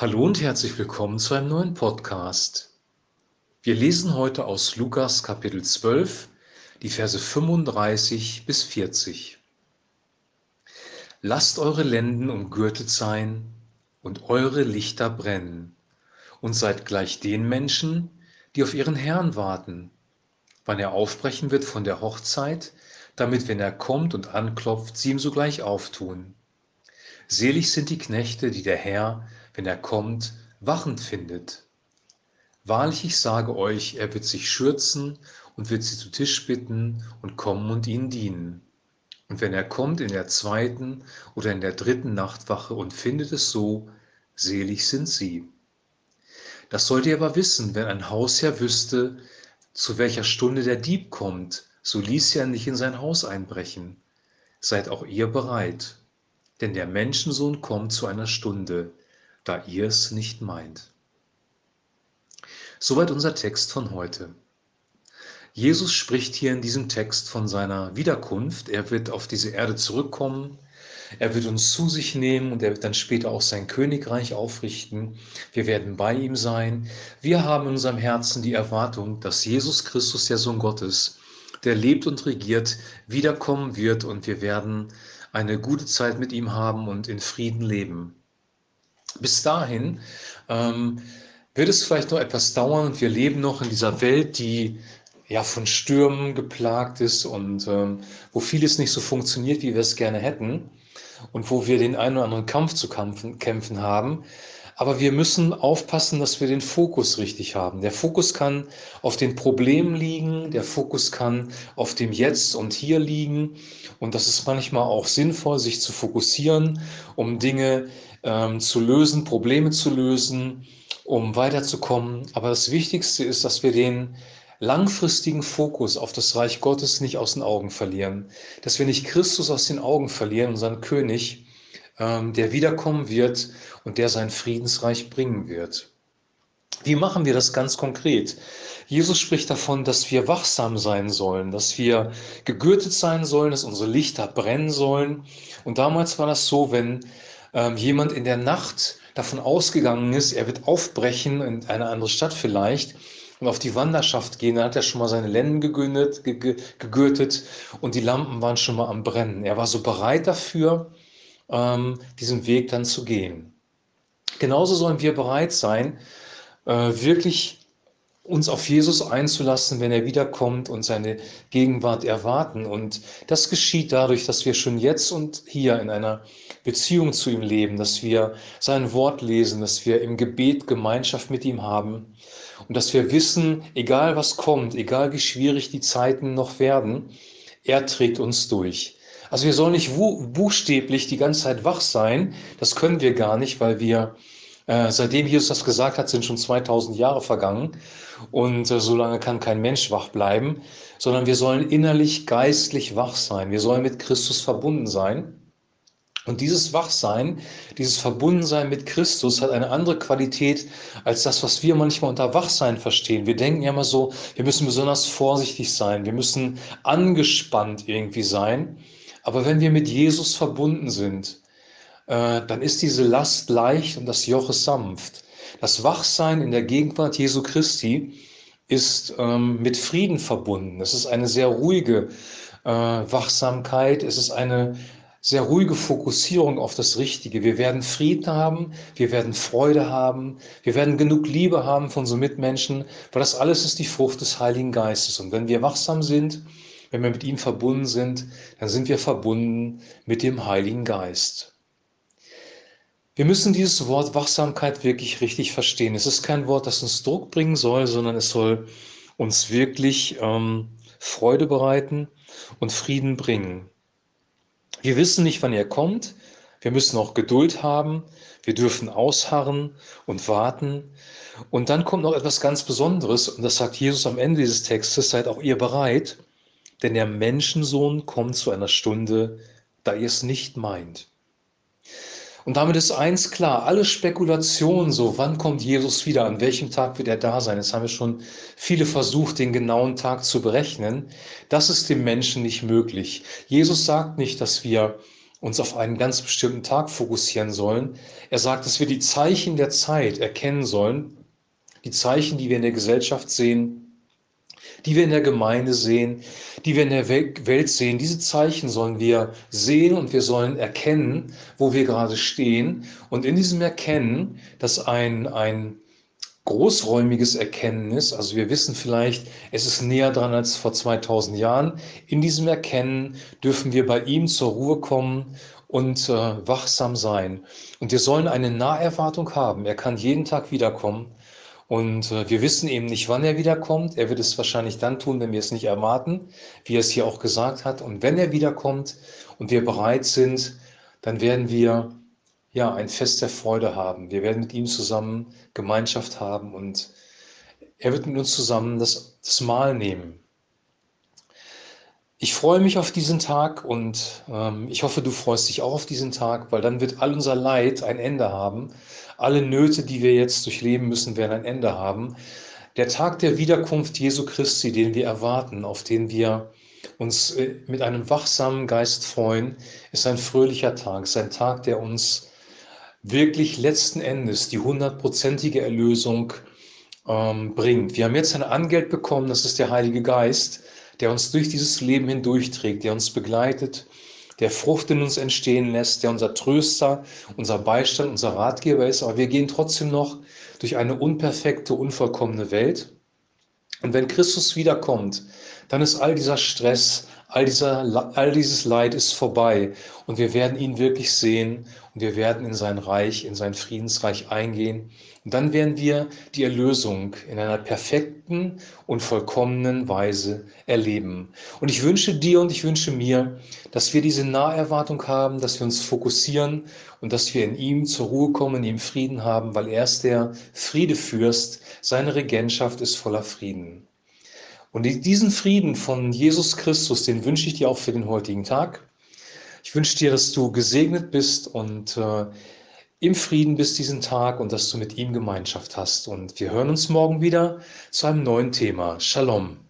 Hallo und herzlich willkommen zu einem neuen Podcast. Wir lesen heute aus Lukas Kapitel 12, die Verse 35 bis 40. Lasst eure Lenden umgürtet sein und eure Lichter brennen und seid gleich den Menschen, die auf ihren Herrn warten, wann er aufbrechen wird von der Hochzeit, damit, wenn er kommt und anklopft, sie ihm sogleich auftun. Selig sind die Knechte, die der Herr wenn er kommt, wachend findet. Wahrlich, ich sage euch, er wird sich schürzen und wird sie zu Tisch bitten und kommen und ihnen dienen. Und wenn er kommt in der zweiten oder in der dritten Nachtwache und findet es so, selig sind sie. Das sollt ihr aber wissen, wenn ein Hausherr wüsste, zu welcher Stunde der Dieb kommt, so ließ er nicht in sein Haus einbrechen. Seid auch ihr bereit, denn der Menschensohn kommt zu einer Stunde, da ihr es nicht meint. Soweit unser Text von heute. Jesus spricht hier in diesem Text von seiner Wiederkunft. Er wird auf diese Erde zurückkommen. Er wird uns zu sich nehmen und er wird dann später auch sein Königreich aufrichten. Wir werden bei ihm sein. Wir haben in unserem Herzen die Erwartung, dass Jesus Christus, der Sohn Gottes, der lebt und regiert, wiederkommen wird und wir werden eine gute Zeit mit ihm haben und in Frieden leben. Bis dahin ähm, wird es vielleicht noch etwas dauern und wir leben noch in dieser Welt, die ja von Stürmen geplagt ist und ähm, wo vieles nicht so funktioniert, wie wir es gerne hätten und wo wir den einen oder anderen Kampf zu kämpfen, kämpfen haben. Aber wir müssen aufpassen, dass wir den Fokus richtig haben. Der Fokus kann auf den Problemen liegen, der Fokus kann auf dem Jetzt und Hier liegen. Und das ist manchmal auch sinnvoll, sich zu fokussieren, um Dinge ähm, zu lösen, Probleme zu lösen, um weiterzukommen. Aber das Wichtigste ist, dass wir den langfristigen Fokus auf das Reich Gottes nicht aus den Augen verlieren. Dass wir nicht Christus aus den Augen verlieren, unseren König, ähm, der wiederkommen wird und der sein Friedensreich bringen wird. Wie machen wir das ganz konkret? Jesus spricht davon, dass wir wachsam sein sollen, dass wir gegürtet sein sollen, dass unsere Lichter brennen sollen. Und damals war das so, wenn ähm, jemand in der Nacht davon ausgegangen ist, er wird aufbrechen in eine andere Stadt vielleicht und auf die Wanderschaft gehen, dann hat er schon mal seine Lenden gegürtet, gegürtet und die Lampen waren schon mal am Brennen. Er war so bereit dafür, diesen Weg dann zu gehen. Genauso sollen wir bereit sein, äh, wirklich uns auf Jesus einzulassen, wenn er wiederkommt und seine Gegenwart erwarten. Und das geschieht dadurch, dass wir schon jetzt und hier in einer Beziehung zu ihm leben, dass wir sein Wort lesen, dass wir im Gebet Gemeinschaft mit ihm haben und dass wir wissen, egal was kommt, egal wie schwierig die Zeiten noch werden, er trägt uns durch. Also wir sollen nicht buchstäblich die ganze Zeit wach sein, das können wir gar nicht, weil wir äh, seitdem Jesus das gesagt hat, sind schon 2000 Jahre vergangen und äh, so lange kann kein Mensch wach bleiben, sondern wir sollen innerlich, geistlich wach sein. Wir sollen mit Christus verbunden sein. Und dieses Wachsein, dieses Verbundensein mit Christus hat eine andere Qualität als das, was wir manchmal unter Wachsein verstehen. Wir denken ja immer so, wir müssen besonders vorsichtig sein, wir müssen angespannt irgendwie sein. Aber wenn wir mit Jesus verbunden sind, äh, dann ist diese Last leicht und das Joch ist sanft. Das Wachsein in der Gegenwart Jesu Christi ist ähm, mit Frieden verbunden. Es ist eine sehr ruhige äh, Wachsamkeit. Es ist eine sehr ruhige Fokussierung auf das Richtige. Wir werden Frieden haben, wir werden Freude haben, wir werden genug Liebe haben von unseren Mitmenschen, weil das alles ist die Frucht des Heiligen Geistes. Und wenn wir wachsam sind, wenn wir mit ihm verbunden sind, dann sind wir verbunden mit dem Heiligen Geist. Wir müssen dieses Wort Wachsamkeit wirklich richtig verstehen. Es ist kein Wort, das uns Druck bringen soll, sondern es soll uns wirklich ähm, Freude bereiten und Frieden bringen. Wir wissen nicht, wann er kommt. Wir müssen auch Geduld haben. Wir dürfen ausharren und warten. Und dann kommt noch etwas ganz Besonderes, und das sagt Jesus am Ende dieses Textes, seid auch ihr bereit, denn der Menschensohn kommt zu einer Stunde, da ihr es nicht meint. Und damit ist eins klar, alle Spekulationen so, wann kommt Jesus wieder, an welchem Tag wird er da sein, jetzt haben wir schon viele versucht, den genauen Tag zu berechnen, das ist dem Menschen nicht möglich. Jesus sagt nicht, dass wir uns auf einen ganz bestimmten Tag fokussieren sollen. Er sagt, dass wir die Zeichen der Zeit erkennen sollen, die Zeichen, die wir in der Gesellschaft sehen, die wir in der Gemeinde sehen, die wir in der Welt sehen. Diese Zeichen sollen wir sehen und wir sollen erkennen, wo wir gerade stehen. Und in diesem Erkennen, dass ein, ein großräumiges Erkennen ist, also wir wissen vielleicht, es ist näher dran als vor 2000 Jahren, in diesem Erkennen dürfen wir bei ihm zur Ruhe kommen und äh, wachsam sein. Und wir sollen eine Naherwartung haben. Er kann jeden Tag wiederkommen. Und äh, wir wissen eben nicht, wann er wiederkommt. Er wird es wahrscheinlich dann tun, wenn wir es nicht erwarten, wie er es hier auch gesagt hat. Und wenn er wiederkommt und wir bereit sind, dann werden wir ja ein Fest der Freude haben. Wir werden mit ihm zusammen Gemeinschaft haben und er wird mit uns zusammen das, das Mahl nehmen. Ich freue mich auf diesen Tag und ähm, ich hoffe, du freust dich auch auf diesen Tag, weil dann wird all unser Leid ein Ende haben. Alle Nöte, die wir jetzt durchleben müssen, werden ein Ende haben. Der Tag der Wiederkunft Jesu Christi, den wir erwarten, auf den wir uns äh, mit einem wachsamen Geist freuen, ist ein fröhlicher Tag, ist ein Tag, der uns wirklich letzten Endes die hundertprozentige Erlösung ähm, bringt. Wir haben jetzt ein Angeld bekommen, das ist der Heilige Geist der uns durch dieses Leben hindurchträgt, der uns begleitet, der Frucht in uns entstehen lässt, der unser Tröster, unser Beistand, unser Ratgeber ist. Aber wir gehen trotzdem noch durch eine unperfekte, unvollkommene Welt. Und wenn Christus wiederkommt, dann ist all dieser Stress, all, dieser, all dieses Leid ist vorbei und wir werden ihn wirklich sehen und wir werden in sein Reich, in sein Friedensreich eingehen. Und dann werden wir die Erlösung in einer perfekten und vollkommenen Weise erleben. Und ich wünsche dir und ich wünsche mir, dass wir diese Naherwartung haben, dass wir uns fokussieren und dass wir in ihm zur Ruhe kommen, in ihm Frieden haben, weil er ist der Friedefürst. Seine Regentschaft ist voller Frieden. Und diesen Frieden von Jesus Christus, den wünsche ich dir auch für den heutigen Tag. Ich wünsche dir, dass du gesegnet bist und äh, im Frieden bist diesen Tag und dass du mit ihm Gemeinschaft hast. Und wir hören uns morgen wieder zu einem neuen Thema. Shalom.